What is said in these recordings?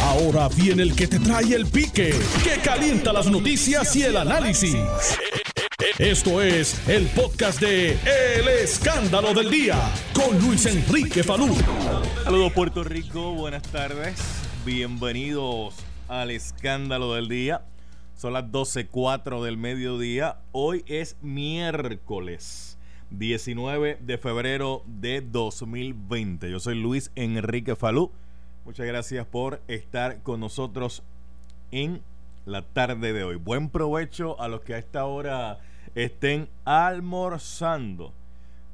Ahora viene el que te trae el pique, que calienta las noticias y el análisis. Esto es el podcast de El Escándalo del Día con Luis Enrique Falú. Saludos Puerto Rico, buenas tardes. Bienvenidos al Escándalo del Día. Son las 12.04 del mediodía. Hoy es miércoles 19 de febrero de 2020. Yo soy Luis Enrique Falú. Muchas gracias por estar con nosotros en la tarde de hoy. Buen provecho a los que a esta hora estén almorzando.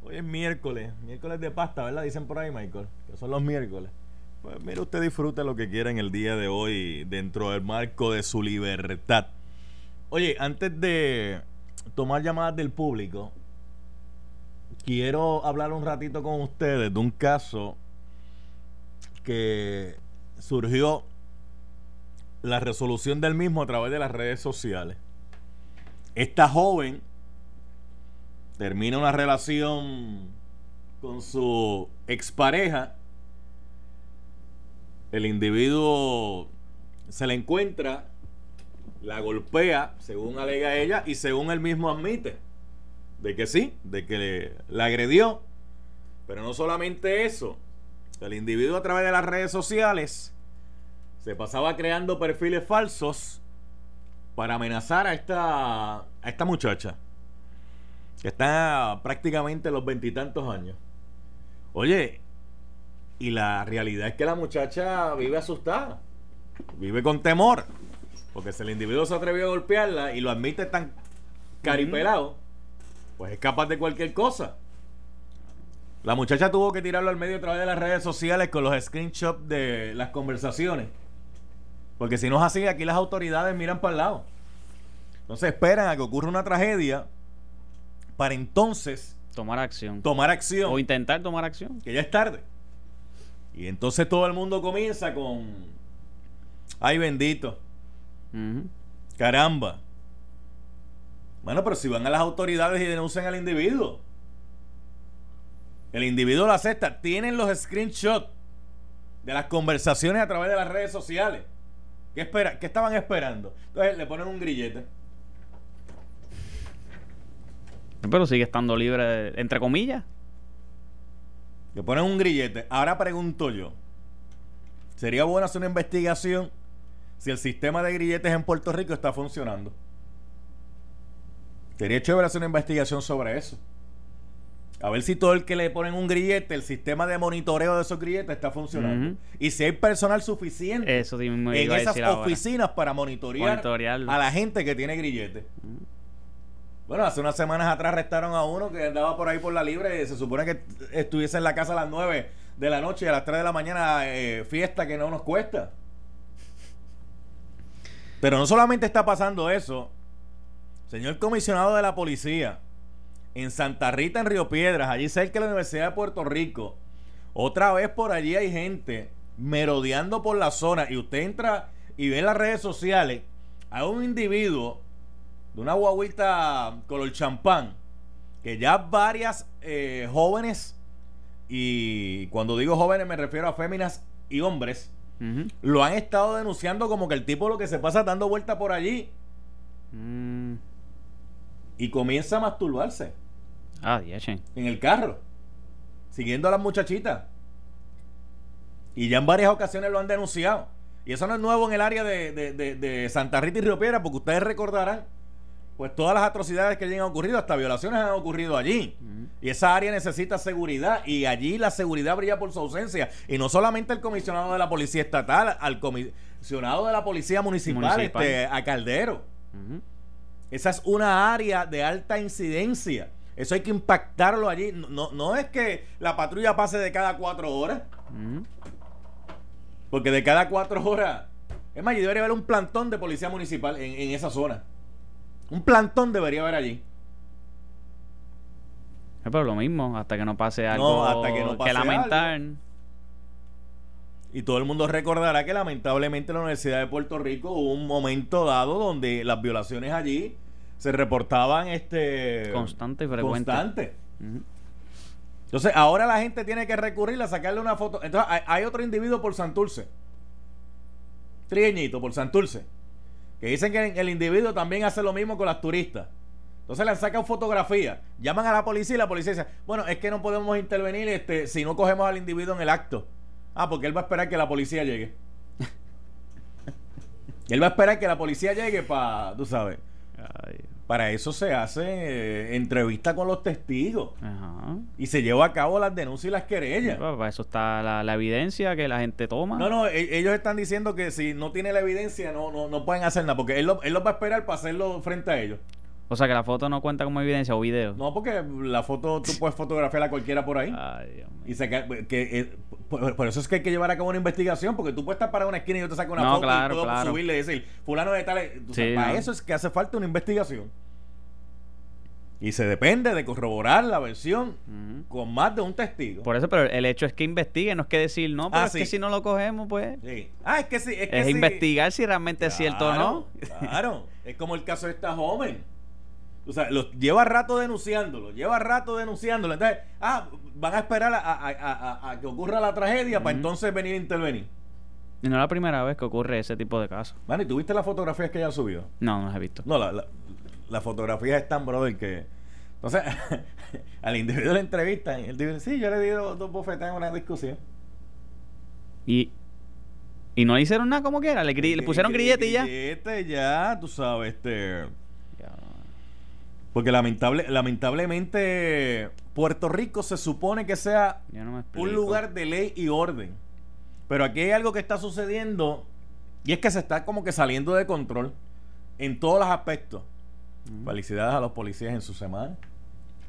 Hoy es miércoles, miércoles de pasta, ¿verdad? Dicen por ahí, Michael, que son los miércoles. Pues mire, usted disfrute lo que quiera en el día de hoy dentro del marco de su libertad. Oye, antes de tomar llamadas del público, quiero hablar un ratito con ustedes de un caso que surgió la resolución del mismo a través de las redes sociales. Esta joven termina una relación con su expareja. El individuo se la encuentra, la golpea, según alega ella, y según él mismo admite, de que sí, de que la agredió. Pero no solamente eso, el individuo a través de las redes sociales se pasaba creando perfiles falsos para amenazar a esta, a esta muchacha que está prácticamente los veintitantos años. Oye, y la realidad es que la muchacha vive asustada, vive con temor, porque si el individuo se atrevió a golpearla y lo admite tan caripelado, pues es capaz de cualquier cosa. La muchacha tuvo que tirarlo al medio a través de las redes sociales con los screenshots de las conversaciones. Porque si no es así, aquí las autoridades miran para el lado. Entonces esperan a que ocurra una tragedia para entonces tomar acción. tomar acción. O intentar tomar acción. Que ya es tarde. Y entonces todo el mundo comienza con... Ay bendito. Caramba. Bueno, pero si van a las autoridades y denuncian al individuo. El individuo lo acepta. Tienen los screenshots de las conversaciones a través de las redes sociales. ¿Qué, espera? ¿Qué estaban esperando? Entonces le ponen un grillete. Pero sigue estando libre, entre comillas. Le ponen un grillete. Ahora pregunto yo. ¿Sería bueno hacer una investigación si el sistema de grilletes en Puerto Rico está funcionando? Sería chévere hacer una investigación sobre eso. A ver si todo el que le ponen un grillete, el sistema de monitoreo de esos grilletes está funcionando. Y si hay personal suficiente Eso sí me en iba a esas ahora. oficinas para monitorear a la gente que tiene grillete. Bueno, hace unas semanas atrás arrestaron a uno que andaba por ahí por la libre y se supone que estuviese en la casa a las 9 de la noche y a las 3 de la mañana eh, fiesta que no nos cuesta. Pero no solamente está pasando eso, señor comisionado de la policía, en Santa Rita, en Río Piedras, allí cerca de la Universidad de Puerto Rico, otra vez por allí hay gente merodeando por la zona y usted entra y ve en las redes sociales. A un individuo de una guaguita color champán que ya varias eh, jóvenes y cuando digo jóvenes me refiero a féminas y hombres lo han estado denunciando como que el tipo lo que se pasa dando vuelta por allí. Mm. Y comienza a masturbarse Ah, diechen. en el carro, siguiendo a las muchachitas. Y ya en varias ocasiones lo han denunciado. Y eso no es nuevo en el área de, de- de- de Santa Rita y Río Piedra, porque ustedes recordarán, pues todas las atrocidades que allí han ocurrido, hasta violaciones han ocurrido allí. Y esa área necesita seguridad, y allí la seguridad brilla por su ausencia. Y no solamente el comisionado de la Policía Estatal, al comisionado de la Policía Municipal, Municipal. Este, a Caldero. Esa es una área de alta incidencia. Eso hay que impactarlo allí. No, no, no es que la patrulla pase de cada cuatro horas, Ujú. porque de cada cuatro horas. Es más, yo debería haber un plantón de policía municipal en, en esa zona. Un plantón debería haber allí. Eh, Pero lo mismo, hasta que no pase algo hasta que no pase lamentar. Y todo el mundo recordará que lamentablemente en la Universidad de Puerto Rico hubo un momento dado donde las violaciones allí se reportaban este Constante y frecuente. constante. Entonces, ahora la gente tiene que recurrir a sacarle una foto. Entonces, hay, hay otro individuo por Santurce trigueñito, por Santurce. Que dicen que el individuo también hace lo mismo con las turistas. Entonces le sacan fotografía, llaman a la policía y la policía dice, bueno, es que no podemos intervenir este, si no cogemos al individuo en el acto. Ah, porque él va a esperar que la policía llegue. él va a esperar que la policía llegue para, tú sabes. Para eso se hace eh, entrevista con los testigos. Y se lleva a cabo las denuncias y las querellas. Para eso está la, evidencia que la gente toma. No, no, e, ellos están diciendo que si no tiene la evidencia no, no, no pueden hacer nada, porque él lo, él lo va a esperar para hacerlo frente a ellos. O sea que la foto no cuenta como evidencia o video. No, porque la foto tú puedes fotografiar a cualquiera por ahí. Ay, Dios mío. Y se, que, eh, por, eso es que hay que llevar a cabo una investigación, porque tú puedes estar para una esquina y yo te saco una foto y puedo subirle y decir, fulano de tal. para eso es que hace falta una investigación. Y se depende de corroborar la versión con más de un testigo. Por eso, pero el hecho es que investigue, no es que decir no, pero ah, es que si no lo cogemos, pues. Sí. Ah, es que sí. Es, que investigar si realmente es cierto o no. Claro. es como el caso de esta joven. O sea, lo, lleva rato denunciándolo, lleva rato denunciándolo. Entonces, ah, van a esperar a, que ocurra la tragedia para entonces venir a intervenir. Y no es la primera vez que ocurre ese tipo de casos. Bueno, ¿y tuviste las fotografías que ella subió? No, no las he visto. No, la, la, fotografía es tan brother que. Entonces, al individuo le entrevistan él dice: Sí, yo le di dos, dos bofetas en una discusión. Y. Y no hicieron nada como quiera, le, le pusieron grillete y ya. Grillete ya, tú sabes, este porque lamentable, lamentablemente Puerto Rico se supone que sea un lugar de ley y orden. Pero aquí hay algo que está sucediendo y es que se está como que saliendo de control en todos los aspectos. Felicidades a los policías en su semana.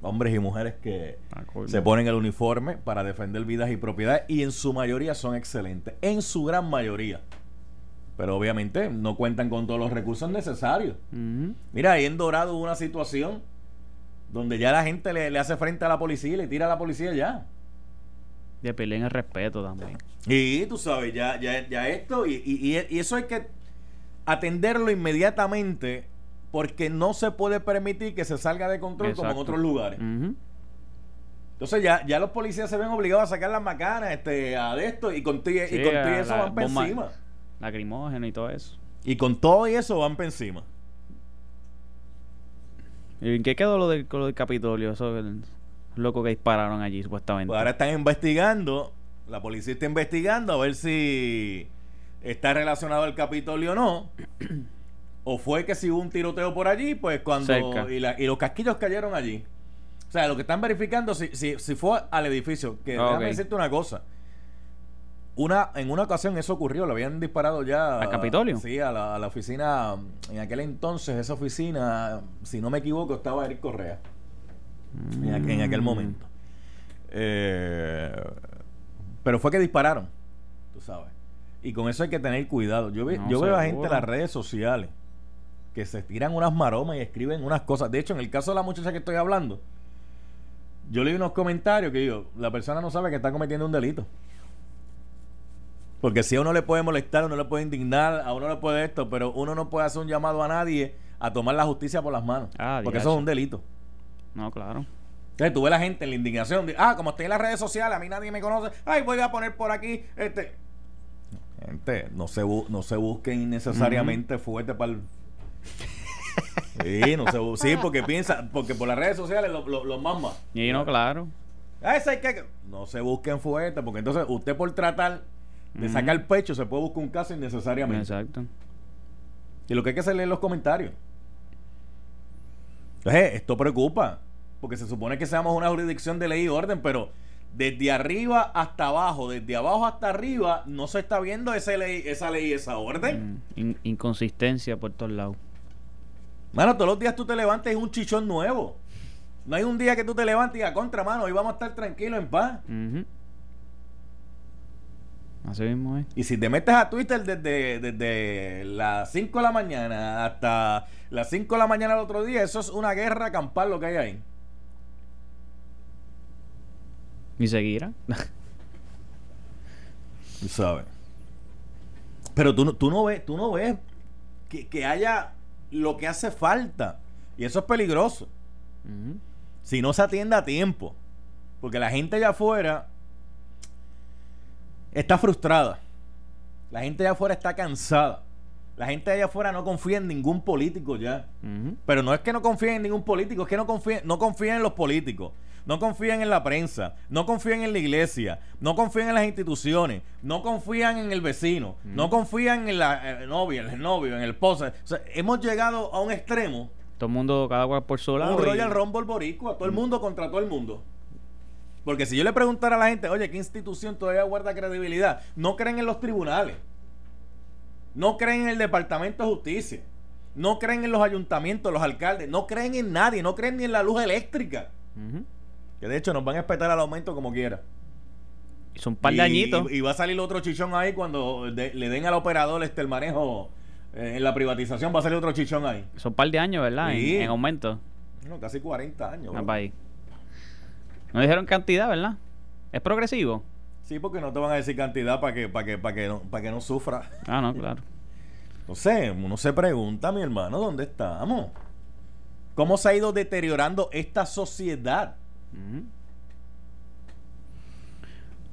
Hombres y mujeres que se ponen el uniforme para defender vidas y propiedades y en su mayoría son excelentes. En su gran mayoría pero obviamente no cuentan con todos los recursos necesarios. Mira, ahí en Dorado hubo una situación donde ya la gente le, hace frente a la policía y le tira a la policía ya. Y peleen el respeto también. Y tú sabes, ya, ya, ya esto, y, y, y, eso hay que atenderlo inmediatamente porque no se puede permitir que se salga de control como en otros lugares. Entonces ya, ya los policías se ven obligados a sacar las macanas este, a esto y con, y con eso van por encima lacrimógeno y todo eso. Y con todo y eso van para encima. ¿Y en qué quedó lo del, lo del Capitolio? Eso el loco que dispararon allí, supuestamente. Pues ahora están investigando, la policía está investigando a ver si está relacionado al Capitolio o no. o fue que si hubo un tiroteo por allí, pues cuando. Y, y, los casquillos cayeron allí. O sea, lo que están verificando si, si, si fue al edificio. Que déjame decirte una cosa. Una, en una ocasión eso ocurrió, lo habían disparado ya. ¿Al Capitolio? Sí, a la, a la, oficina. En aquel entonces, esa oficina, si no me equivoco, estaba Eric Correa. En, aquel, momento. Eh, pero fue que dispararon, tú sabes. Y con eso hay que tener cuidado. Yo, yo veo a gente en las redes sociales que se tiran unas maromas y escriben unas cosas. De hecho, en el caso de la muchacha que estoy hablando, yo leí unos comentarios que digo, la persona no sabe que está cometiendo un delito. Porque si a uno le puede molestar, uno le puede indignar, a uno le puede esto, pero uno no puede hacer un llamado a nadie a tomar la justicia por las manos. Ah, porque eso es un delito. No, claro. Entonces tú ves la gente en la indignación. De, ah, como estoy en las redes sociales, a mí nadie me conoce. Ay, voy a poner por aquí este. Gente, no se, no se busquen innecesariamente fuerte para el. Sí, no se, sí, porque piensa, porque por las redes sociales los lo, lo Y no, claro. Ah, hay que, no se busquen fuerte, porque entonces usted por tratar de sacar el pecho se puede buscar un caso innecesariamente. Exacto. Y lo que hay que hacer es leer los comentarios. Entonces, esto preocupa, porque se supone que seamos una jurisdicción de ley y orden, pero desde arriba hasta abajo, desde abajo hasta arriba, no se está viendo esa ley, esa ley, esa orden. Mm, inconsistencia por todos lados. Mano, todos los días tú te levantes y un chichón nuevo. No hay un día que tú te levantes y a contra, mano, hoy vamos a estar tranquilos en paz. Así mismo Y si te metes a Twitter desde, desde las 5 de la mañana hasta las 5 de la mañana del otro día, eso es una guerra campal lo que hay ahí. ¿Y seguirá? ¿Sabes? Pero tú, tú no ves, tú no ves que, haya lo que hace falta. Y eso es peligroso. Si no se atiende a tiempo. Porque la gente allá afuera está frustrada. La gente allá afuera está cansada. La gente allá afuera no confía en ningún político ya. Pero no es que no confíen en ningún político, es que no confíen, no confían en los políticos, no confían en la prensa, no confían en la iglesia, no confían en las instituciones, no confían en el vecino, no confían en la eh, novia, en el novio, en el esposo. O sea, hemos llegado a un extremo, Todo el mundo, cada cual por su lado. un y- Royal Rumble boricua, todo el mundo contra todo el mundo. Porque si yo le preguntara a la gente, oye, ¿qué institución todavía guarda credibilidad? No creen en los tribunales. No creen en el Departamento de Justicia. No creen en los ayuntamientos, los alcaldes. No creen en nadie. No creen ni en la luz eléctrica. Que de hecho nos van a espetar al aumento como quiera. Son un par de añitos. y- y va a salir otro chichón ahí cuando de- le den al operador este el manejo eh, en la privatización. Va a salir otro chichón ahí. Son un par de años, ¿verdad? En- Sí. En, aumento. No, casi 40 años. Ah. No dijeron cantidad, ¿verdad? ¿Es progresivo? Sí, porque no te van a decir cantidad para que, para que, para que, no, para que no sufra. Ah, no, claro. No sé, uno se pregunta, mi hermano, ¿dónde estamos? ¿Cómo se ha ido deteriorando esta sociedad?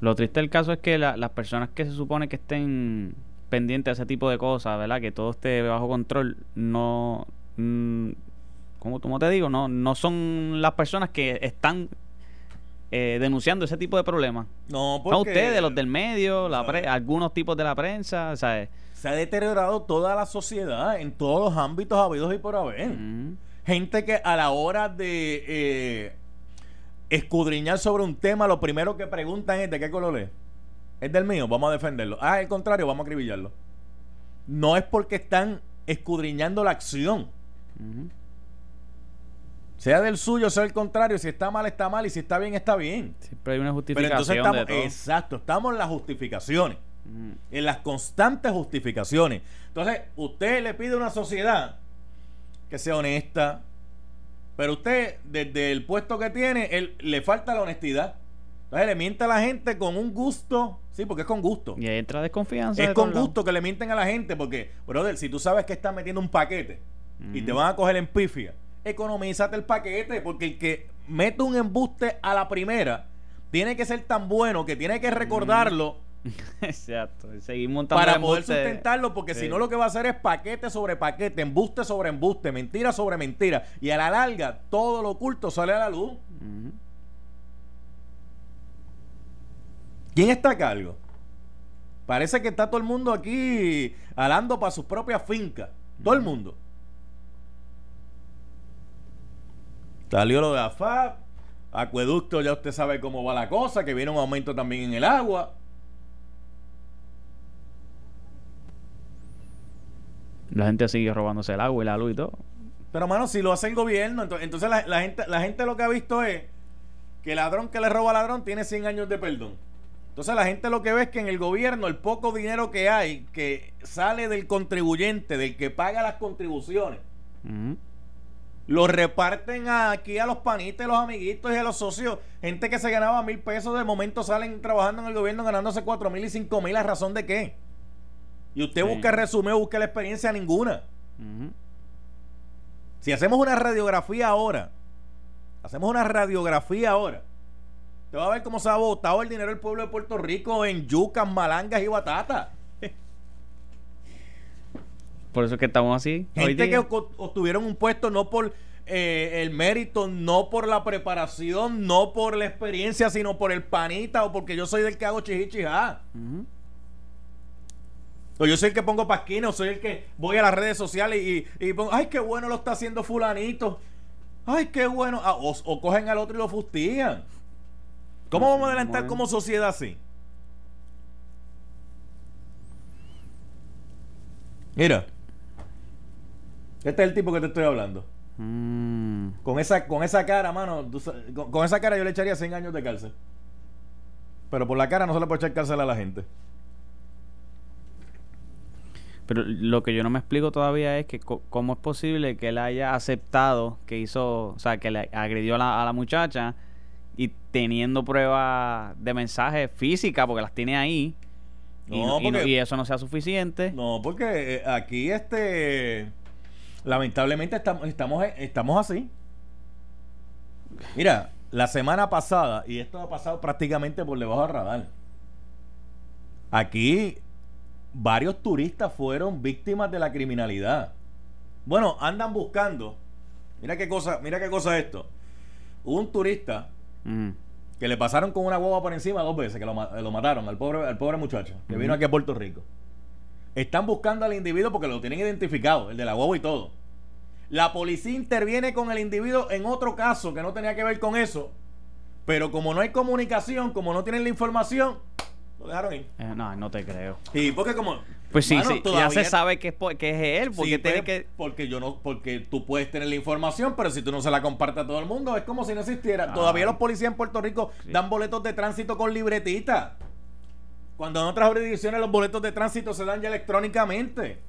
Lo triste del caso es que la- las personas que se supone que estén pendientes de ese tipo de cosas, ¿verdad? Que todo esté bajo control, no... mm, ¿cómo, cómo te digo? No, no son las personas que están eh, denunciando ese tipo de problemas. No, porque ustedes, los del medio, la ¿sabes? pre- algunos tipos de la prensa, ¿sabes? se ha deteriorado toda la sociedad en todos los ámbitos habidos y por haber. Gente que a la hora de eh, escudriñar sobre un tema, lo primero que preguntan es de qué color es. Es del mío, vamos a defenderlo. Ah, al contrario, vamos a acribillarlo. No es porque están escudriñando la acción. Ujú. Sea del suyo, sea del contrario. Si está mal, está mal. Y si está bien, está bien. Siempre hay una Pero justificación entonces estamos, exacto, estamos en las justificaciones, Ujú. en las constantes justificaciones. Entonces, usted le pide a una sociedad que sea honesta, pero usted, desde el puesto que tiene, él, le falta la honestidad. Entonces, le miente a la gente con un gusto, sí, porque es con gusto. Y ahí entra desconfianza. Es de con gusto que le mienten a la gente, porque, brother, si tú sabes que estás metiendo un paquete y te van a coger en pifia, economízate el paquete, porque el que mete un embuste a la primera tiene que ser tan bueno que tiene que recordarlo Exacto. Seguir montando para poder embuste. sustentarlo, porque Sí. si no lo que va a hacer es paquete sobre paquete, embuste sobre embuste, mentira sobre mentira, y a la larga todo lo oculto sale a la luz. ¿Quién está a cargo? Parece que está todo el mundo aquí alando para sus propias fincas. Todo el mundo. Salió lo de AFAP, acueducto, ya usted sabe cómo va la cosa, que viene un aumento también en el agua. La gente sigue robándose el agua y la luz y todo. Pero, mano, si lo hace el gobierno, ento- entonces, la, la gente, la gente lo que ha visto es que el ladrón que le roba al ladrón tiene 100 años de perdón. Entonces la gente lo que ve es que en el gobierno el poco dinero que hay, que sale del contribuyente, del que paga las contribuciones. Lo reparten aquí a los panitas, los amiguitos y a los socios. Gente que se ganaba mil pesos, de momento salen trabajando en el gobierno ganándose cuatro mil y cinco mil. ¿A razón de qué? Y usted Sí. busca el resumen, busca la experiencia ninguna. Si hacemos una radiografía ahora, hacemos una radiografía ahora, te va a ver cómo se ha botado el dinero del pueblo de Puerto Rico en yucas, malangas y batatas. Por eso es que estamos así. Gente que obtuvieron un puesto no por eh, el mérito, no por la preparación, no por la experiencia, sino por el panita o porque yo soy del que hago chichichijá. O yo soy el que pongo pasquines, o soy el que voy a las redes sociales y, y pongo, ay, qué bueno lo está haciendo fulanito. Ay, qué bueno. Ah, o, o cogen al otro y lo fustigan. ¿Cómo vamos a adelantar como sociedad así? Mira. Este es el tipo que te estoy hablando. Mm. Con esa, con esa cara, mano, tú con, con esa cara yo le echaría 100 años de cárcel. Pero por la cara no se le puede echar cárcel a la gente. Pero lo que yo no me explico todavía es que cómo es posible que él haya aceptado que hizo, o sea, que le agredió a la, a la muchacha y teniendo pruebas de mensaje física, porque las tiene ahí, no- y eso no sea suficiente. No, porque eh, aquí este lamentablemente estamos estamos estamos así. Mira, la semana pasada y esto ha pasado prácticamente por debajo del radar. Aquí varios turistas fueron víctimas de la criminalidad. Bueno, andan buscando. Mira qué cosa, mira qué cosa es esto. Hubo un turista Mm. que le pasaron con una guagua por encima dos veces, que lo mataron al pobre, al pobre muchacho, que vino aquí a Puerto Rico. Están buscando al individuo porque lo tienen identificado, el de la guagua y todo. La policía interviene con el individuo en otro caso que no tenía que ver con eso. Pero como no hay comunicación, como no tienen la información, lo dejaron ir. Eh, no, no te creo. Y porque como... Pues sí, Mano, sí, ya todavía- se sabe que es, que es él, porque Sí, tiene pues, que... porque yo no porque tú puedes tener la información pero si tú no se la compartes a todo el mundo es como si no existiera todavía Ah. los policías en Puerto Rico Sí. dan boletos de tránsito con libretita cuando en otras jurisdicciones los boletos de tránsito se dan ya electrónicamente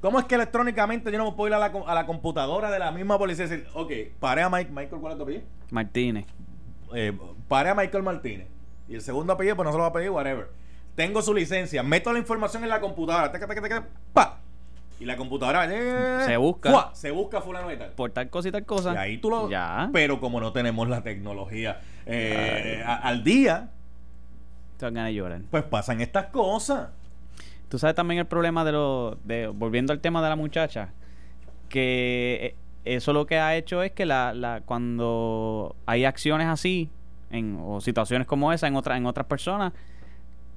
¿Cómo es que electrónicamente yo no me puedo ir a la, a la computadora de la misma policía y decir, ok, paré a Mike, Michael, ¿cuál es tu apellido? Martínez. eh, pare a Michael Martínez. Y el segundo apellido, pues no se lo va a pedir, whatever. Tengo su licencia, meto la información en la computadora, taca, taca, taca, pa. Y la computadora eh, Se busca. ¡fua! se busca fulano y tal. Por tal cosa y tal cosa. Y ahí tú lo. Ya. Pero como no tenemos la tecnología eh, a- al día, Te ganas de llorar. pues pasan estas cosas. Tú sabes también el problema de lo de volviendo al tema de la muchacha que eh, eso lo que ha hecho es que la, la cuando hay acciones así en o situaciones como esa en otras en otras personas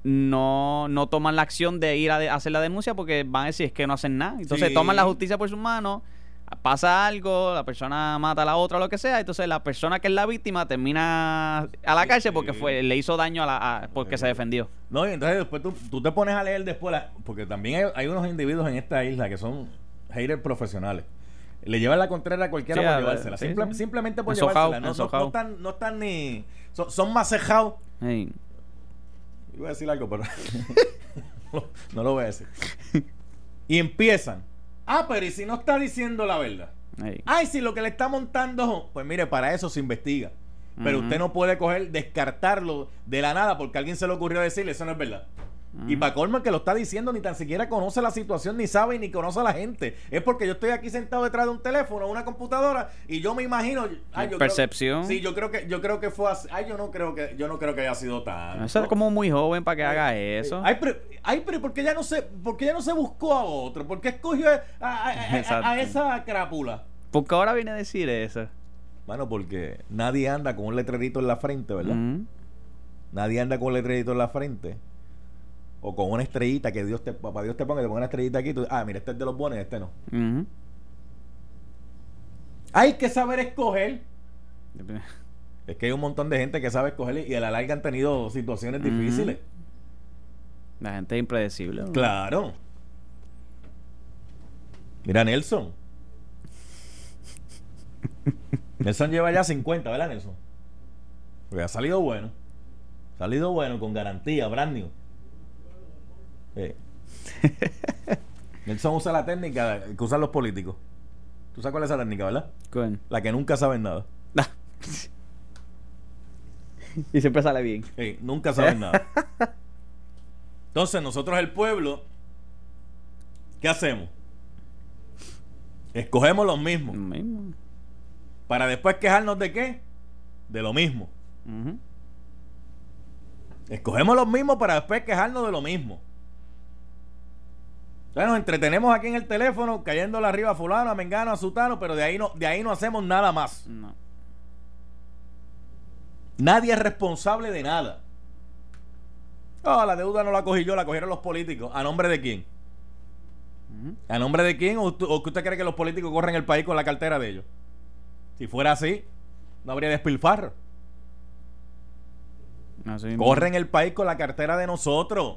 no, no toman la acción de ir a, de- a hacer la denuncia porque van a decir es que no hacen nada. Entonces Sí. toman la justicia por sus manos, pasa algo, la persona mata a la otra, lo que sea, entonces la persona que es la víctima termina a la cárcel porque fue le hizo daño a la a- porque se defendió. No, y entonces después tú, tú te pones a leer después, la- porque también hay, hay unos individuos en esta isla que son haters profesionales. Le llevan la contraria a cualquiera Sí, por a- llevársela. sí, Simple- sí. Simplemente por Ensojao, llevársela. No, no- ensojao. no están, no están ni. Son, son macejados. Ey, Iba a decir algo, pero no, no lo voy a decir. Y empiezan. Ah, pero ¿y si no está diciendo la verdad? Ay, si lo que le está montando. Pues mire, para eso se investiga. Pero usted no puede coger, descartarlo de la nada porque a alguien se le ocurrió decirle eso no es verdad. Y para que lo está diciendo ni tan siquiera conoce la situación, ni sabe ni conoce a la gente. Es porque yo estoy aquí sentado detrás de un teléfono, una computadora, y yo me imagino. Ay, yo creo- Percepción. sí, yo creo que, yo creo que fue así. Ay, yo no creo que, yo no creo que haya sido tan. Eso es como muy joven para que haga eso. Ay, pero, ay, pero ¿por qué ya no se, por qué ya no se buscó a otro? ¿Por qué escogió a, a- a- a- Exacto. a esa crápula? Porque ahora viene a decir eso. Bueno, porque nadie anda con un letrerito en la frente, ¿verdad? Mm. Nadie anda con un letrerito en la frente. O con una estrellita que Dios te, papá Dios te ponga, te ponga una estrellita aquí. tú- ah, mira, este es de los buenos y este no. Hay que saber escoger. Es que hay un montón de gente que sabe escoger y a la larga han tenido situaciones difíciles. La gente es impredecible. ¿no? Claro. Mira, Nelson. Nelson lleva ya 50, ¿verdad, Nelson? Porque ha salido bueno. Salido bueno, con garantía, brand new. Sí. Nelson usa la técnica que usan los políticos. ¿Tú sabes cuál es esa técnica, verdad? La que nunca saben nada. y siempre sale bien. Sí, nunca saben nada. Entonces, nosotros el pueblo, ¿qué hacemos? Escogemos los mismos. Lo mismo. Para después quejarnos de qué? De lo mismo. Escogemos los mismos para después quejarnos de lo mismo. Entonces nos entretenemos aquí en el teléfono cayéndole arriba a fulano, a mengano, a sutano, pero de ahí no, de ahí no hacemos nada más. No. Nadie es responsable de nada. Ah, la deuda no la cogí yo, la cogieron los políticos. ¿A nombre de quién? ¿A nombre de quién? ¿O, que usted cree que los políticos corren el país con la cartera de ellos? Si fuera así, no habría despilfarro. Así mismo. Corren el país con la cartera de nosotros.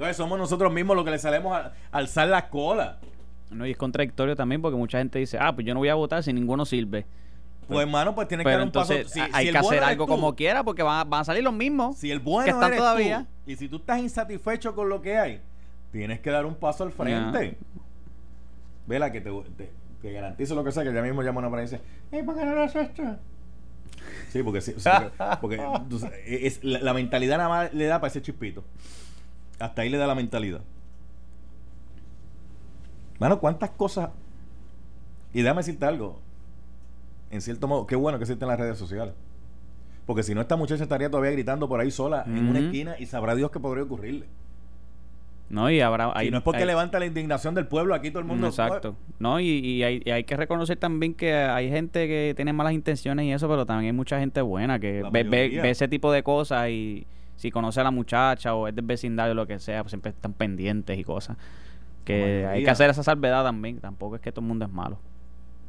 Entonces somos nosotros mismos los que le salemos a, alzar la cola. No, y es contradictorio también porque mucha gente dice, ah, pues yo no voy a votar si ninguno sirve. Pues hermano, pues tienes que dar un paso. Si- a- si hay el que bueno hacer algo tú, como quiera porque van, a- van a salir los mismos. Si el bueno que están eres todavía. tú, y si tú estás insatisfecho con lo que hay, tienes que dar un paso al frente. Vela que te, te, te garantizo lo que sea, que ya mismo llama una para y dice, "Ey, ¿por qué no lo haces esto?". Sí, porque, sí, porque, porque, es, la, la mentalidad nada más le da para ese chispito. Hasta ahí le da la mentalidad. Mano, ¿cuántas cosas? Y déjame decirte algo. En cierto modo, qué bueno que existen las redes sociales. Porque si no, esta muchacha estaría todavía gritando por ahí sola en una esquina y sabrá Dios qué podría ocurrirle. No, y habrá. y no es porque levanta la indignación del pueblo, aquí todo el mundo. Exacto. No, y, hay, que reconocer también que hay gente que tiene malas intenciones y eso, pero también hay mucha gente buena que ve, ve, ese tipo de cosas y si conoce a la muchacha o es del vecindario o lo que sea, pues siempre están pendientes y cosas. Que hay que hacer esa salvedad también. Tampoco es que todo el mundo es malo.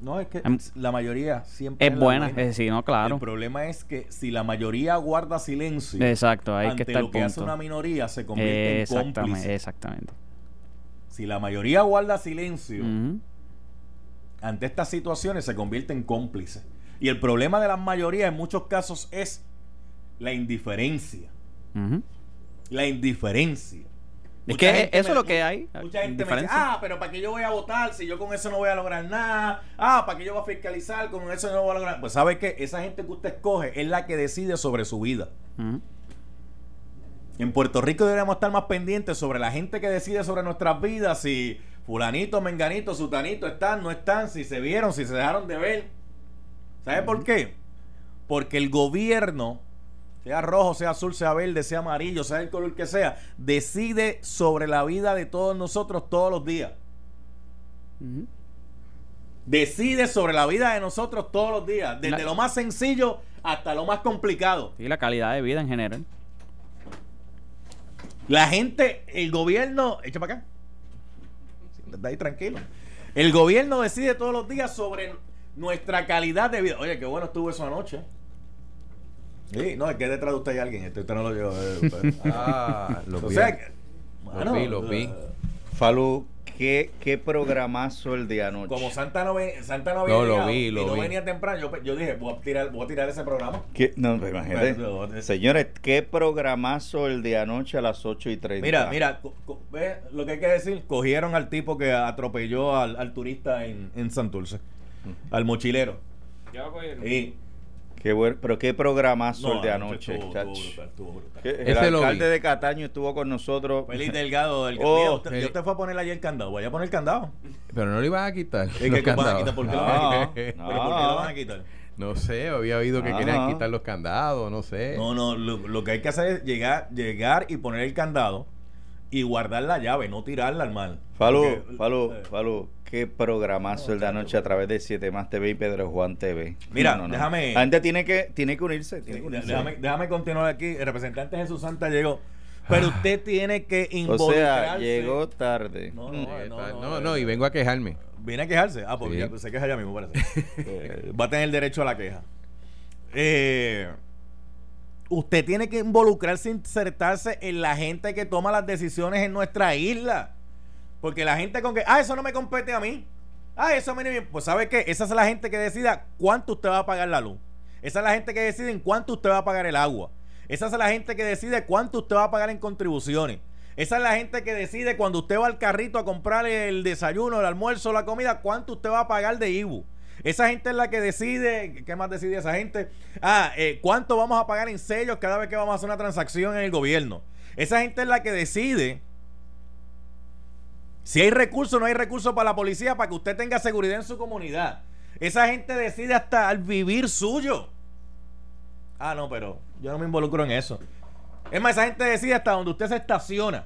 No, es que em, la mayoría siempre es, buena. Es decir, no, claro. El problema es que si la mayoría guarda silencio, exacto, hay ante que estar lo que hace una minoría se convierte en cómplice. Exactamente. Si la mayoría guarda silencio ante estas situaciones se convierte en cómplice. Y el problema de la mayoría en muchos casos es la indiferencia. La indiferencia. Es que eso es lo que hay. Mucha gente me dice, ah, pero ¿para qué yo voy a votar si yo con eso no voy a lograr nada? Ah, ¿para qué yo voy a fiscalizar? Con eso no voy a lograr Pues sabe que esa gente que usted escoge es la que decide sobre su vida. En Puerto Rico deberíamos estar más pendientes sobre la gente que decide sobre nuestras vidas, si fulanito, menganito, sutanito están, no están, si se vieron, si se dejaron de ver. ¿Sabe por qué? Porque el gobierno sea rojo, sea azul, sea verde, sea amarillo, sea el color que sea, decide sobre la vida de todos nosotros todos los días. Decide sobre la vida de nosotros todos los días, desde lo más sencillo hasta lo más complicado. Y la calidad de vida en general. La gente, el gobierno, echa para acá. Está ahí tranquilo. El gobierno decide todos los días sobre nuestra calidad de vida. Oye, qué bueno estuvo eso anoche. Sí, no, es que detrás de usted hay alguien, este usted no lo vio. Eh, ah, lo vi. lo vi, lo vi. Falú, ¿qué, qué programazo el de anoche. Como Santa no, Santa no había no, lo vi, lo y no venía temprano, yo, yo, dije, voy a, tirar, voy a tirar ese programa. No, pues, imagínate. Señores, ¿qué programazo el de anoche a las 8 y 30? Mira, mira, ve lo que hay que decir, cogieron al tipo que atropelló al, al turista en, en Santurce, al mochilero. Ya lo cogieron. Y Qué bueno, pero qué programazo el de anoche. El alcalde de Cataño estuvo con nosotros. Feliz Delgado. El, oh, usted, yo te fue a poner ayer el candado. Voy a poner el candado. Pero no lo iban a quitar. ¿Por qué lo van a quitar? ¿Por qué lo van a quitar? No sé, había oído que querían quitar los candados, no sé. No, no, lo, lo, que hay que hacer es llegar, llegar y poner el candado y guardar la llave, no tirarla al mal. Falú, Falú, eh, Falú, qué programazo el de anoche a través de 7 más TV y Pedro Juan TV. Mira, déjame. La gente tiene que, tiene que unirse. Tiene que unirse. Déjame, déjame, continuar aquí. El representante Jesús Santa llegó. Pero usted tiene que involucrarse. O sea, llegó tarde. No, no, no, no, no, y vengo a quejarme. Viene a quejarse. Ah, pues ya, se queja ya mismo, parece. Eh, va a tener derecho a la queja. Eh usted tiene que involucrarse, insertarse en la gente que toma las decisiones en nuestra isla. Porque la gente con que, ah, eso no me compete a mí. Ah, eso me bien. Pues sabe qué, esa es la gente que decida cuánto usted va a pagar la luz. Esa es la gente que decide en cuánto usted va a pagar el agua. Esa es la gente que decide cuánto usted va a pagar en contribuciones. Esa es la gente que decide cuando usted va al carrito a comprar el desayuno, el almuerzo, la comida, cuánto usted va a pagar de IBU. Esa gente es la que decide, ¿qué más decide esa gente? Ah, eh, ¿cuánto vamos a pagar en sellos cada vez que vamos a hacer una transacción en el gobierno? Esa gente es la que decide si hay recursos no hay recursos para la policía para que usted tenga seguridad en su comunidad. Esa gente decide hasta al vivir suyo. Ah, no, pero yo no me involucro en eso. Es más, esa gente decide hasta donde usted se estaciona.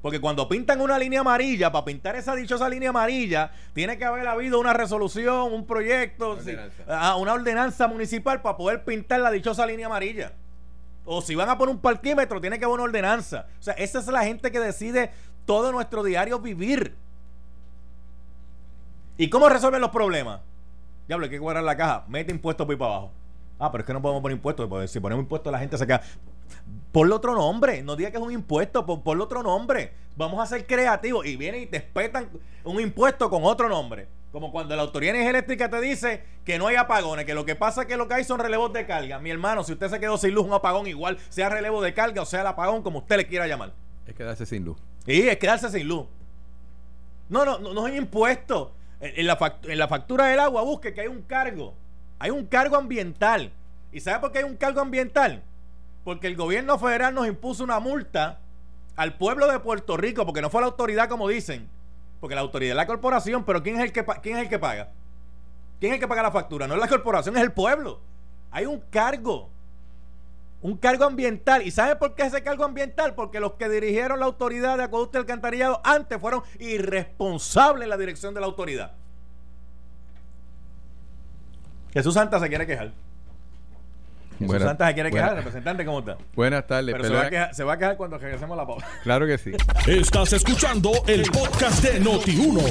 Porque cuando pintan una línea amarilla, para pintar esa dichosa línea amarilla, tiene que haber habido una resolución, un proyecto, ah, una ordenanza, municipal para poder pintar la dichosa línea amarilla. O si van a poner un parquímetro, tiene que haber una ordenanza. O sea, esa es la gente que decide todo nuestro diario vivir. ¿Y cómo resuelven los problemas? Diablo, hay que guardar la caja. Mete impuestos por para abajo. Ah, pero es que no podemos poner impuestos. Porque si ponemos impuestos, la gente se queda. Ponle otro nombre. No diga que es un impuesto. Ponle otro nombre. Vamos a ser creativos. Y vienen y te espetan un impuesto con otro nombre. Como cuando la autoridad eléctrica te dice que no hay apagones, que lo que pasa es que lo que hay son relevos de carga. Mi hermano, si usted se quedó sin luz, un apagón igual, sea relevo de carga o sea el apagón, como usted le quiera llamar. Es quedarse sin luz. Y es quedarse sin luz. No, no, no, no hay impuesto. En la, en la factura del agua busque que hay un cargo. Hay un cargo ambiental. ¿Y sabe por qué hay un cargo ambiental? Porque el gobierno federal nos impuso una multa al pueblo de Puerto Rico, porque no fue la autoridad como dicen, porque la autoridad es la corporación, pero ¿quién es el que, quién es el que paga? ¿Quién es el que paga la factura? No es la corporación, es el pueblo. Hay un cargo. Un cargo ambiental. ¿Y sabe por qué ese cargo ambiental? Porque los que dirigieron la autoridad de acueducto y alcantarillado antes fueron irresponsables en la dirección de la autoridad. Jesús Santa se quiere quejar. Jesús Santa se quiere quejar, representante, ¿cómo está? Buenas tardes. Pero se va, a quejar, se va, a quejar, cuando regresemos a la pausa. Claro que sí. Estás escuchando el podcast de Noti1.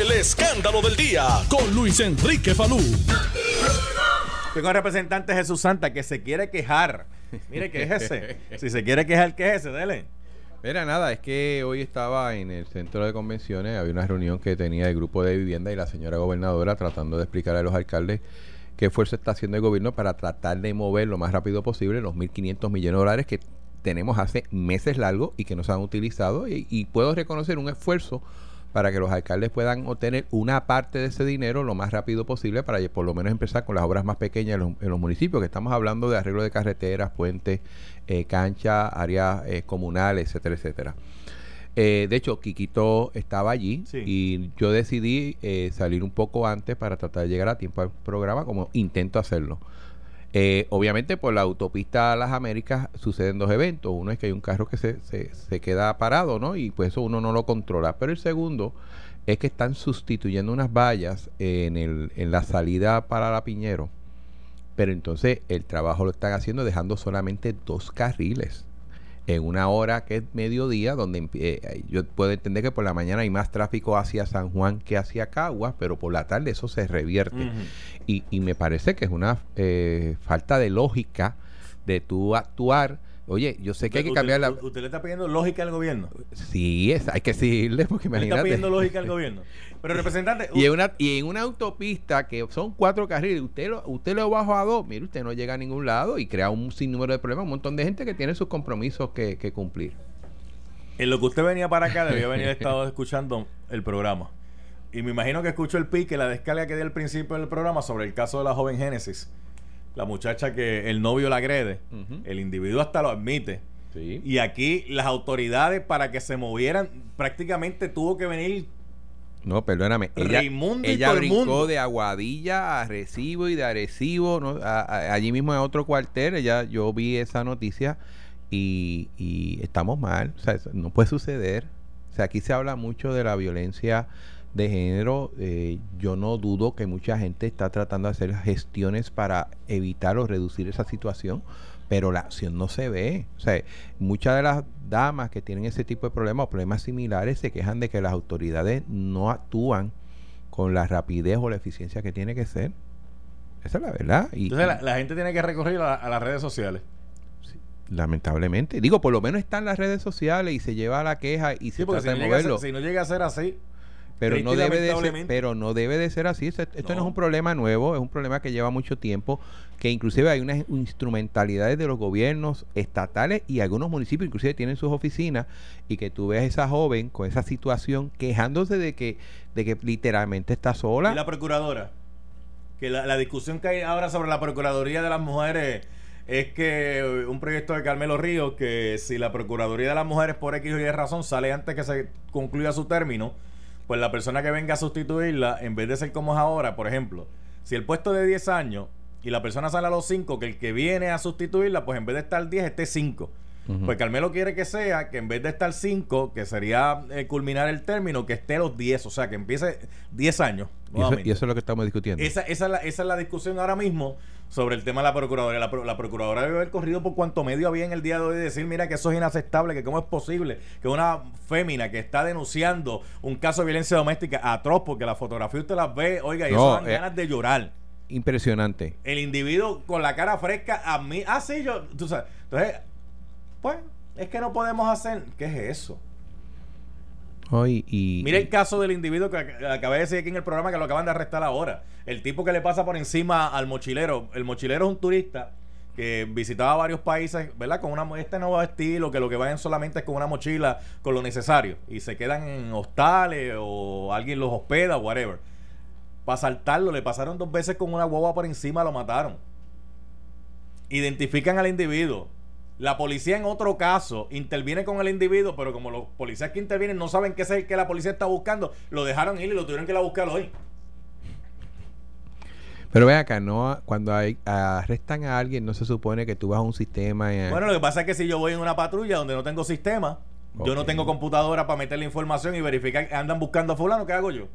El escándalo del día con Luis Enrique Falú. Estoy con el representante Jesús Santa que se quiere quejar. Mire, ¿qué es ese? Si se quiere quejar, ¿qué es ese? Dele. Mira, nada, es que hoy estaba en el centro de convenciones, había una reunión que tenía el grupo de vivienda y la señora gobernadora tratando de explicar a los alcaldes qué esfuerzo está haciendo el gobierno para tratar de mover lo más rápido posible los 1.500 millones de dólares que tenemos hace meses largos y que no se han utilizado. Y, puedo reconocer un esfuerzo para que los alcaldes puedan obtener una parte de ese dinero lo más rápido posible para por lo menos empezar con las obras más pequeñas en los, municipios, que estamos hablando de arreglo de carreteras, puentes, eh, canchas, áreas eh, comunales, etcétera, etcétera. Eh, de hecho, Kikito estaba allí y yo decidí salir un poco antes para tratar de llegar a tiempo al programa, como intento hacerlo. Eh, obviamente, por la autopista las Américas suceden dos eventos. Uno es que hay un carro que se, se, se queda parado, ¿no? Y pues eso uno no lo controla. Pero el segundo es que están sustituyendo unas vallas en, el, en la salida para la Piñero. Pero entonces el trabajo lo están haciendo dejando solamente dos carriles en una hora que es mediodía, donde eh, yo puedo entender que por la mañana hay más tráfico hacia San Juan que hacia Caguas, pero por la tarde eso se revierte. y, y, me parece que es una eh, falta de lógica de tú actuar Oye, yo sé que hay que cambiar la... ¿Usted le está pidiendo lógica al gobierno? Sí, es, hay que decirle porque imagínate. Le está pidiendo lógica al gobierno. Pero representante... y, en una, y en una autopista que son cuatro carriles, usted lo, usted lo bajo a dos, mire, usted no llega a ningún lado y crea un sinnúmero de problemas, un montón de gente que tiene sus compromisos que, que cumplir. En lo que usted venía para acá, debía venir estado escuchando el programa. Y me imagino que escuchó el pique, la descarga que di al principio del programa sobre el caso de la joven Génesis la muchacha que el novio la agrede, el individuo hasta lo admite. Y aquí las autoridades para que se movieran prácticamente tuvo que venir no, perdóname. Ella, ella brincó de Aguadilla a Recibo y de Arecibo, allí mismo en otro cuartel. Ella, yo vi esa noticia y, y estamos mal. O sea, no puede suceder. O sea, aquí se habla mucho de la violencia de género, eh, yo no dudo que mucha gente está tratando de hacer gestiones para evitar o reducir esa situación, pero la acción no se ve. O sea, muchas de las damas que tienen ese tipo de problemas o problemas similares se quejan de que las autoridades no actúan con la rapidez o la eficiencia que tiene que ser. Esa es la verdad. Y, Entonces la, gente tiene que recurrir a, las redes sociales. lamentablemente. Digo, por lo menos están las redes sociales y se lleva la queja y se trata de moverlo. si no llega a ser así, pero no debe de ser, pero no debe de ser así. Esto, no. es un problema nuevo, es un problema que lleva mucho tiempo, que inclusive hay unas instrumentalidades de los gobiernos estatales y algunos municipios inclusive tienen sus oficinas y que tú ves a esa joven con esa situación quejándose de que, de que literalmente está sola. Y la procuradora, que la, discusión que hay ahora sobre la Procuraduría de las Mujeres es que un proyecto de Carmelo Ríos, que si la Procuraduría de las Mujeres por X o Y razón sale antes que se concluya su término, pues la persona que venga a sustituirla, en vez de ser como es ahora, por ejemplo, si el puesto de 10 años y la persona sale a los 5, que el que viene a sustituirla, pues en vez de estar 10, esté 5. Pues Carmelo quiere que sea que en vez de estar 5, que sería eh, culminar el término, que esté los 10, o sea, que empiece 10 años. Y eso, y eso, es lo que estamos discutiendo. Esa, esa, es la, esa, es la, discusión ahora mismo sobre el tema de la Procuraduría. La, la, Procuradora debe haber corrido por cuanto medio había en el día de hoy decir, mira, que eso es inaceptable, que cómo es posible que una fémina que está denunciando un caso de violencia doméstica atroz, porque la fotografía usted la ve, oiga, y eso dan eh, ganas de llorar. Impresionante. El individuo con la cara fresca a mí, ah, sí, yo, tú sabes. Entonces, pues, es que no podemos hacer, ¿qué es eso? Hoy y, Mira el caso del individuo que acabé de decir aquí en el programa que lo acaban de arrestar ahora. El tipo que le pasa por encima al mochilero. El mochilero es un turista que visitaba varios países, ¿verdad? Con una, este nuevo estilo, que lo que vayan solamente es con una mochila, con lo necesario. Y se quedan en hostales o alguien los hospeda, whatever. Para saltarlo, le pasaron dos veces con una guagua por encima, lo mataron. Identifican al individuo la policía en otro caso interviene con el individuo, pero como los policías que intervienen no saben qué es el que la policía está buscando, lo dejaron ir y lo tuvieron que ir a buscar hoy. Pero ve acá, no, cuando hay, arrestan a alguien, no se supone que tú vas a un sistema. Y, bueno, lo que pasa es que si yo voy en una patrulla donde no tengo sistema, yo no tengo computadora para meter la información y verificar que andan buscando a fulano, ¿qué hago yo?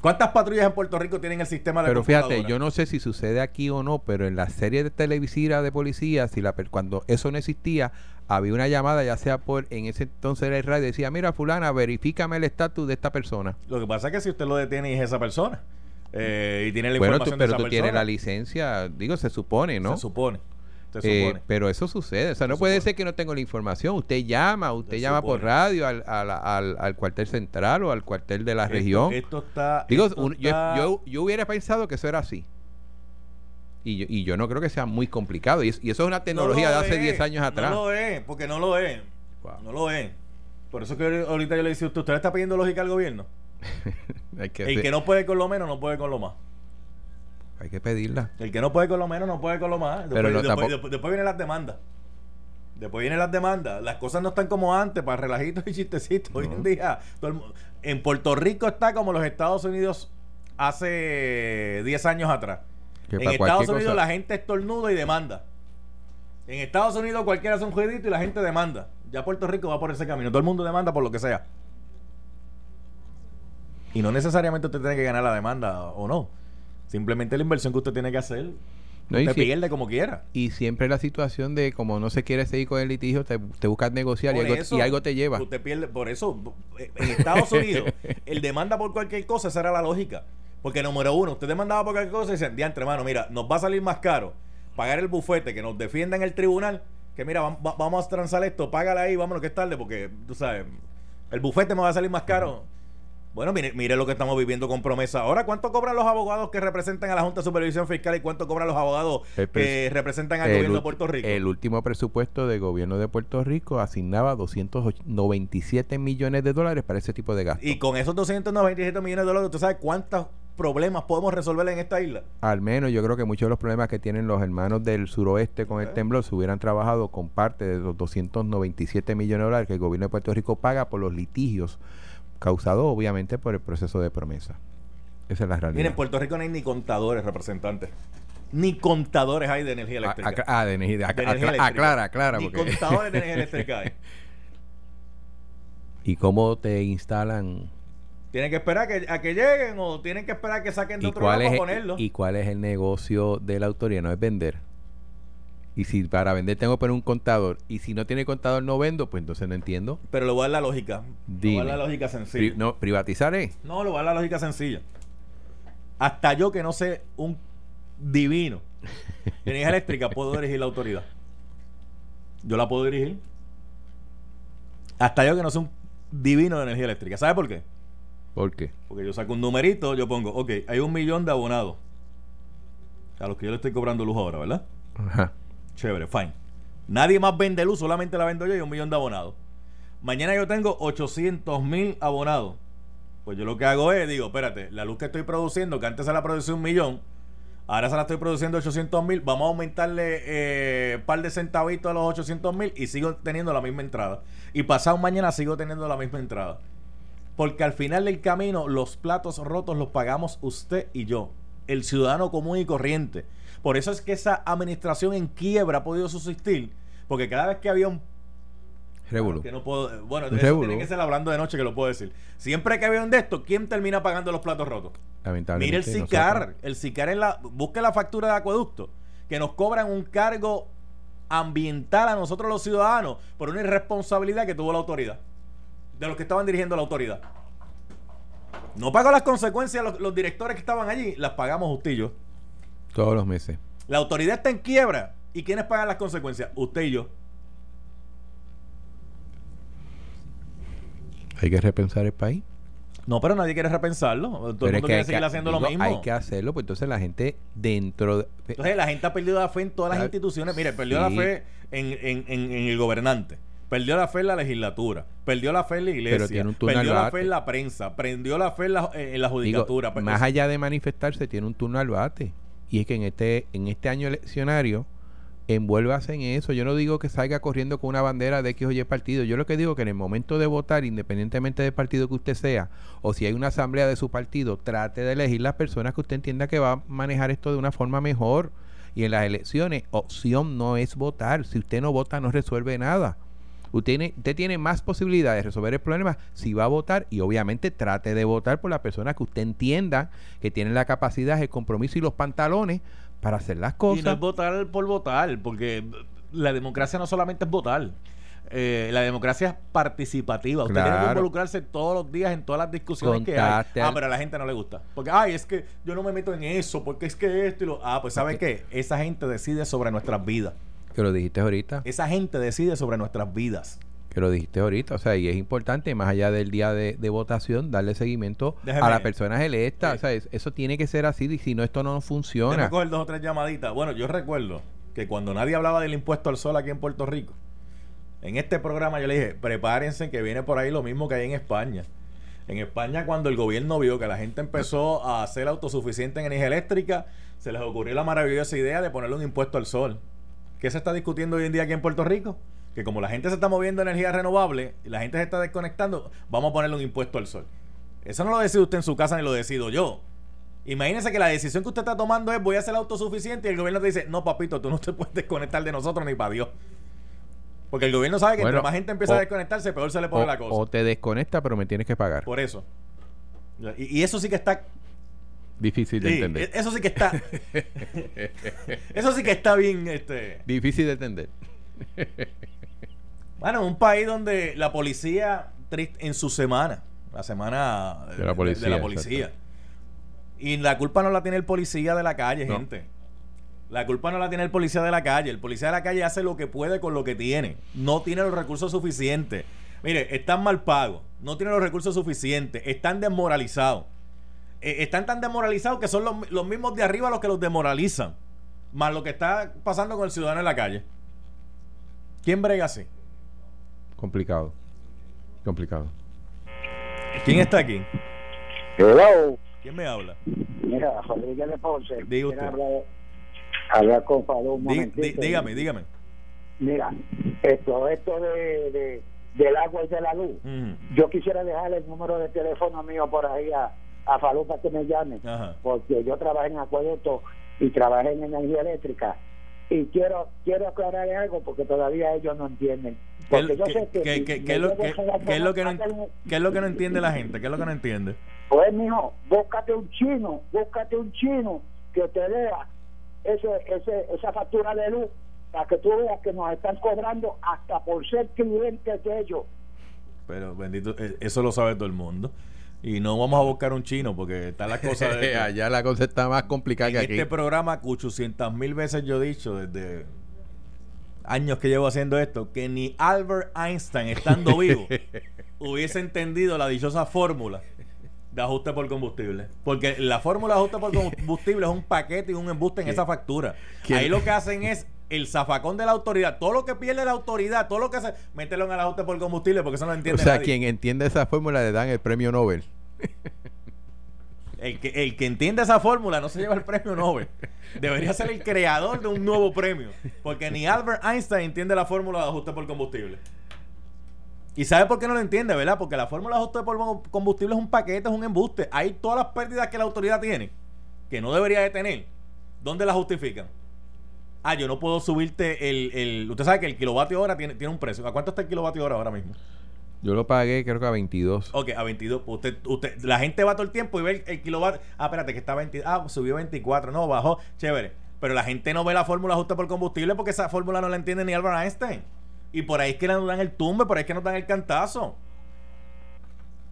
¿Cuántas patrullas en Puerto Rico tienen el sistema de Pero fíjate, yo no sé si sucede aquí o no, pero en la serie de televisiva de policía, si la, cuando eso no existía, había una llamada, ya sea por, en ese entonces el radio, decía, mira fulana, verifícame el estatus de esta persona. Lo que pasa es que si usted lo detiene y es esa persona, eh, y tiene la bueno, información pero tú tienes la licencia, digo, se supone, ¿no? Se supone. Eh, pero eso sucede. O sea, no puede ser que no tengo la información. Usted llama, usted llama por radio al, al, al, cuartel central o al cuartel de la región. Esto está. Digo, yo, yo, hubiera pensado que eso era así. Y yo, y yo no creo que sea muy complicado. Y, eso es una tecnología de hace 10 años atrás. No lo es, porque no lo es. No lo es. Por eso que ahorita yo le decía, ¿usted, ¿usted está pidiendo lógica al gobierno? El que no puede con lo menos, no puede con lo más. Hay que pedirla. El que no puede con lo menos, no puede con lo más. Después, después, vienen las demandas. Después vienen las demandas. Las cosas no están como antes, para relajitos y chistecitos. Hoy en día, en Puerto Rico está como los Estados Unidos hace 10 años atrás. En Estados Unidos la gente estornuda y demanda. En Estados Unidos cualquiera hace un jueguito y la gente demanda. Ya Puerto Rico va por ese camino. Todo el mundo demanda por lo que sea. Y no necesariamente usted tiene que ganar la demanda o no. Simplemente la inversión que usted tiene que hacer. No, usted pierde como quiera. Y siempre la situación de como no se quiere seguir con el litigio, te, te buscas negociar y algo, te lleva. Usted pierde, por eso, en Estados Unidos, el demanda por cualquier cosa, esa era la lógica. Porque número uno, usted demandaba por cualquier cosa y decían, diantre, hermano, mira, nos va a salir más caro pagar el bufete que nos defienda en el tribunal, que mira, vamos a transar esto, págala ahí, vámonos que es tarde, porque tú sabes, el bufete me va a salir más caro. Bueno, mire, mire lo que estamos viviendo con promesa. Ahora, ¿cuánto cobran los abogados que representan a la Junta de Supervisión Fiscal y cuánto cobran los abogados que representan al gobierno de Puerto Rico? El último presupuesto del gobierno de Puerto Rico asignaba 297 millones de dólares para ese tipo de gastos. Y con esos 297 millones de dólares, ¿usted sabe cuántos problemas podemos resolver en esta isla? Al menos yo creo que muchos de los problemas que tienen los hermanos del suroeste con el temblor se hubieran trabajado con parte de los 297 millones de dólares que el gobierno de Puerto Rico paga por los litigios causado obviamente por el proceso de promesa. Esa es la realidad. Miren, en Puerto Rico no hay ni contadores representantes. Ni contadores hay de energía eléctrica. Ah, de energía, eléctrica. Aclara, aclara. Ni contadores de energía eléctrica hay. ¿Y cómo te instalan? ¿Tienen que esperar que, a que lleguen o tienen que esperar que saquen de otro lado para ponerlo? ¿Y cuál es el negocio de la autoridad? No es vender. Y si para vender tengo que poner un contador y si no tiene contador no vendo, pues entonces no entiendo. Pero lo voy a dar la lógica. Lo voy a dar la lógica sencilla. no, privatizaré. No, lo voy a dar la lógica sencilla. Hasta yo que no sé un divino de energía eléctrica puedo dirigir la autoridad. Yo la puedo dirigir. Hasta yo que no sé un divino de energía eléctrica. ¿Sabe por qué? ¿Por qué? Porque yo saco un numerito, yo pongo, ok, hay un millón de abonados. A los que yo le estoy cobrando luz ahora, ¿verdad? Ajá. Chévere, fine. Nadie más vende luz, solamente la vendo yo y un millón de abonados. Mañana yo tengo 800 mil abonados. Pues yo lo que hago es, digo, espérate, la luz que estoy produciendo, que antes se la producía un millón, ahora se la estoy produciendo 800 mil, vamos a aumentarle un eh, par de centavitos a los 800 mil y sigo teniendo la misma entrada. Y pasado mañana sigo teniendo la misma entrada. Porque al final del camino los platos rotos los pagamos usted y yo, el ciudadano común y corriente. Por eso es que esa administración en quiebra ha podido subsistir, porque cada vez que había un Revolú. Que no puedo, bueno, eso tiene que ser hablando de noche que lo puedo decir. Siempre que había un de estos, ¿quién termina pagando los platos rotos? Mire el SICAR. El SICAR en la. Busque la factura de acueducto. Que nos cobran un cargo ambiental a nosotros los ciudadanos por una irresponsabilidad que tuvo la autoridad. De los que estaban dirigiendo la autoridad. No pagó las consecuencias los, los directores que estaban allí, las pagamos usted y yo. Todos los meses. La autoridad está en quiebra. ¿Y quiénes pagan las consecuencias? Usted y yo. Hay que repensar el país. No, pero nadie quiere repensarlo. Todo el mundo quiere seguir haciendo lo mismo. Hay que hacerlo, pues entonces la gente dentro de... Entonces la gente ha perdido la fe en todas las instituciones. Mire, perdió la fe en, el gobernante. Perdió la fe en la legislatura, perdió la fe en la iglesia, perdió la fe en la prensa, perdió la fe en la, judicatura. Pues más allá de manifestarse, tiene un turno al bate. Y es que en este, en este año eleccionario, envuélvase en eso. Yo no digo que salga corriendo con una bandera de X o Y partido. Yo lo que digo que en el momento de votar, independientemente del partido que usted sea, o si hay una asamblea de su partido, trate de elegir las personas que usted entienda que va a manejar esto de una forma mejor. Y en las elecciones, opción no es votar. Si usted no vota, no resuelve nada. Usted tiene, usted tiene más posibilidades de resolver el problema si va a votar y obviamente trate de votar por la persona que usted entienda que tiene la capacidad, el compromiso y los pantalones para hacer las cosas. Y no es votar por votar, porque la democracia no solamente es votar. Eh, la democracia es participativa. Usted tiene que involucrarse todos los días en todas las discusiones que hay. Ah, pero a la gente no le gusta. Porque, ay, es que yo no me meto en eso, porque es que esto y lo. Ah, pues, ¿sabe qué? Esa gente decide sobre nuestras vidas. Que lo dijiste ahorita. Esa gente decide sobre nuestras vidas. Que lo dijiste ahorita, o sea, y es importante, más allá del día de, votación, darle seguimiento a las personas electas. O sea, eso tiene que ser así, y si no, esto no funciona. coger dos o tres llamaditas. Bueno, yo recuerdo que cuando nadie hablaba del impuesto al sol aquí en Puerto Rico, en este programa yo le dije, prepárense que viene por ahí lo mismo que hay en España. En España, cuando el gobierno vio que la gente empezó a ser autosuficiente en energía eléctrica, se les ocurrió la maravillosa idea de ponerle un impuesto al sol. ¿Qué se está discutiendo hoy en día aquí en Puerto Rico? Que como la gente se está moviendo energía renovable y la gente se está desconectando, vamos a ponerle un impuesto al sol. Eso no lo decide usted en su casa ni lo decido yo. Imagínese que la decisión que usted está tomando es voy a ser autosuficiente y el gobierno te dice, no papito, tú no te puedes desconectar de nosotros ni para Dios. Porque el gobierno sabe que entre más gente empieza a desconectarse, peor se le pone la cosa. O te desconecta, pero me tienes que pagar. Por eso. Y, eso sí que está Difícil de entender. E, eso sí que está. eso sí que está bien. Este... Difícil de entender. bueno, un país donde la policía en su semana, la semana de la policía. Y la culpa no la tiene el policía de la calle, gente. La culpa no la tiene el policía de la calle. El policía de la calle hace lo que puede con lo que tiene. No tiene los recursos suficientes. Mire, están mal pagos. No tiene los recursos suficientes. Están desmoralizados. Eh, están tan desmoralizados que son los, mismos de arriba los que los desmoralizan. Más lo que está pasando con el ciudadano en la calle. ¿Quién brega así? Complicado. Complicado. ¿Quién está aquí? Hello. ¿Quién me habla? Mira, Rodríguez de Ponce. Diga usted hablar con Pablo un momentito. dígame, dígame. Mira, esto, esto de, del agua y de la luz. Yo quisiera dejar el número de teléfono mío por ahí a, a Falú para que me llame, porque yo trabajé en acueducto y trabajé en energía eléctrica y quiero quiero aclarar algo porque todavía ellos no entienden. Porque yo sé que, ¿qué, es lo, que, es lo que no, ¿Qué es lo que no entiende la gente? ¿Qué es lo que no entiende? Pues, mijo, búscate un chino, búscate un chino que te lea ese, ese, esa factura de luz para que tú veas que nos están cobrando hasta por ser clientes de ellos. Pero bendito, eh, eso lo sabe todo el mundo. Y no vamos a buscar un chino porque está la cosa de allá la cosa está más complicada que aquí. Este programa 800 mil veces yo he dicho desde años que llevo haciendo esto que ni Albert Einstein estando vivo hubiese entendido la dichosa fórmula de ajuste por combustible. Porque la fórmula de ajuste por combustible es un paquete y un embuste en esa factura. Ahí lo que hacen es el zafacón de la autoridad. Todo lo que pierde la autoridad, todo lo que hace, mételo en el ajuste por combustible porque eso no entiende. O sea, quien entiende esa fórmula le dan el premio Nobel. El que, el que entiende esa fórmula no se lleva el premio Nobel. Debería ser el creador de un nuevo premio. Porque ni Albert Einstein entiende la fórmula de ajuste por combustible. ¿Y sabe por qué no lo entiende, verdad? Porque la fórmula de ajuste por combustible es un paquete, es un embuste. Hay todas las pérdidas que la autoridad tiene, que no debería de tener. ¿Dónde las justifican? Ah, yo no puedo subirte el, el... Usted sabe que el kilovatio hora tiene, tiene un precio. ¿A cuánto está el kilovatio hora ahora mismo? Yo lo pagué creo que a 22. Ok, a 22. Pues usted, usted, la gente va todo el tiempo y ve el, kilovatio. Ah, espérate, que está 20. Ah, subió 24. No, bajó. Chévere. Pero la gente no ve la fórmula de ajuste por combustible porque esa fórmula no la entiende ni Albert Einstein. Y por ahí es que nos dan el tumbe, por ahí es que nos dan el cantazo.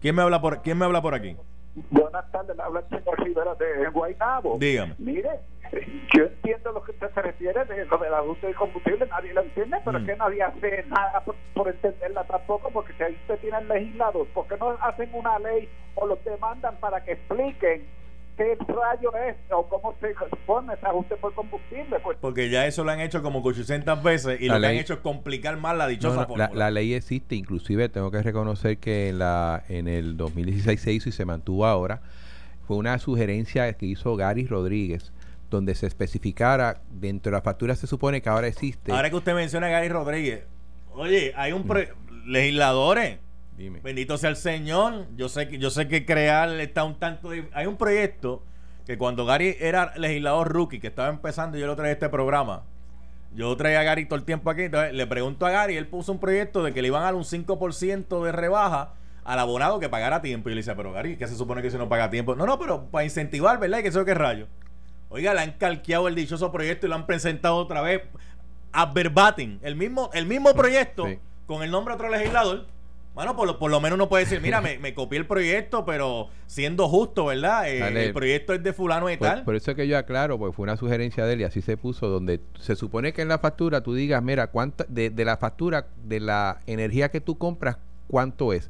¿Quién me habla por, ¿quién me habla por aquí? Buenas tardes, habla el señor Rivera de Guaynabo. Dígame. Mire, yo entiendo lo que usted se refiere de lo del ajuste de combustible, nadie lo entiende, pero es mm. que nadie hace nada por, entenderla tampoco, porque si ahí usted tiene legislados, ¿por qué no hacen una ley o los demandan para que expliquen qué rayo es o cómo se pone ese ajuste por combustible. Pues. Porque ya eso lo han hecho como 800 veces y lo que han hecho es complicar más la dichosa La, la, ley existe, inclusive tengo que reconocer que en, la, en el 2016 se hizo y se mantuvo ahora. Fue una sugerencia que hizo Gary Rodríguez donde se especificara dentro de la factura se supone que ahora existe. Ahora que usted menciona a Gary Rodríguez, oye, hay un mm. legisladores. Dime. Bendito sea el Señor. Yo sé que yo sé que crear está un tanto hay un proyecto que cuando Gary era legislador rookie, que estaba empezando, yo lo traía este programa. Yo traía a Gary todo el tiempo aquí, entonces le pregunto a Gary, él puso un proyecto de que le iban a dar un 5% de rebaja al abonado que pagara tiempo. Y yo le decía, pero Gary, ¿qué se supone que si no paga tiempo? No, no, pero para incentivar, ¿verdad? Y que eso qué rayo. Oiga, le han calqueado el dichoso proyecto y lo han presentado otra vez a verbatim. El mismo, el mismo proyecto con el nombre de otro legislador. Bueno, por lo, por lo menos uno puede decir, mira, me, me, copié el proyecto, pero siendo justo, ¿verdad? Eh, el proyecto es de fulano y tal. Por eso es que yo aclaro, porque fue una sugerencia de él y así se puso, donde se supone que en la factura tú digas, mira, cuánto, de, de la factura, de la energía que tú compras, ¿cuánto es?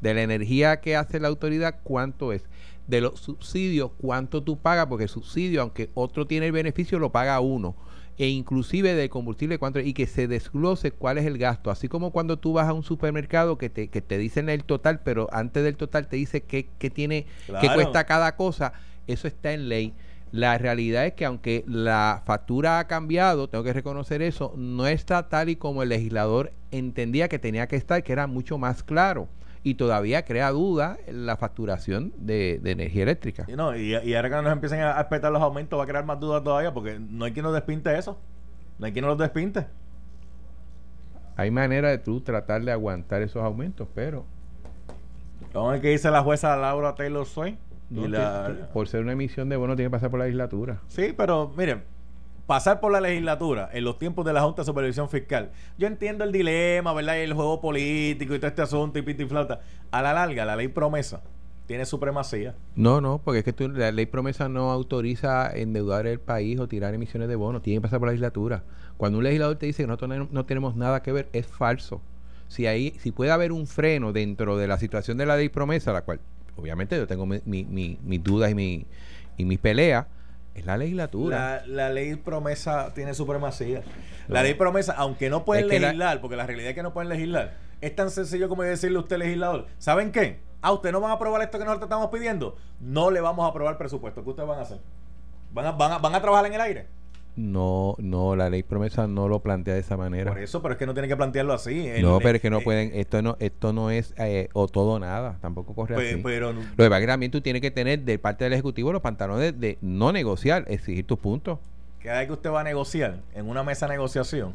De la energía que hace la autoridad, ¿cuánto es? De los subsidios, cuánto tú pagas, porque el subsidio, aunque otro tiene el beneficio, lo paga uno. E inclusive del combustible, cuánto, y que se desglose cuál es el gasto. Así como cuando tú vas a un supermercado que te, que te dicen el total, pero antes del total te dice qué, tiene, qué cuesta cada cosa, eso está en ley. La realidad es que aunque la factura ha cambiado, tengo que reconocer eso, no está tal y como el legislador entendía que tenía que estar, que era mucho más claro y todavía crea duda la facturación de, energía eléctrica. Y, no, y, ahora que nos empiecen a respetar los aumentos va a crear más dudas todavía porque no hay quien nos despinte eso. No hay quien nos los despinte. Hay manera de tú tratar de aguantar esos aumentos, pero... ¿Cómo es que dice la jueza Laura Taylor Swain? por ser una emisión de bono tiene que pasar por la legislatura. Sí, pero miren, pasar por la legislatura en los tiempos de la Junta de Supervisión Fiscal. Yo entiendo el dilema, ¿verdad? Y el juego político y todo este asunto y pita y flauta. A la larga, la ley promesa tiene supremacía. No, no, porque es que la ley promesa no autoriza endeudar el país o tirar emisiones de bonos. Tiene que pasar por la legislatura. Cuando un legislador te dice que nosotros no, tenemos nada que ver, es falso. Si, ahí, si puede haber un freno dentro de la situación de la ley promesa, la cual obviamente yo tengo mis mi, dudas y, mi, y mis peleas, es la legislatura. La, ley promesa tiene supremacía. La ley promesa, aunque no pueden legislar, porque la realidad es que no pueden legislar, es tan sencillo como decirle a usted, legislador, ¿saben qué? ¿A ah, usted no van a aprobar esto que nosotros estamos pidiendo? No le vamos a aprobar presupuesto. ¿Qué ustedes van a hacer? ¿Van van van a trabajar en el aire? No, no, la ley promesa no lo plantea de esa manera. Por eso, pero es que no tiene que plantearlo así. no, pero es que no eh, pueden, esto no, esto no es eh, o todo o nada, tampoco corre pues, así. Pero, lo que pasa también tú tienes que tener de parte del Ejecutivo los pantalones de, no negociar, exigir tus puntos. Cada vez que usted va a negociar en una mesa de negociación,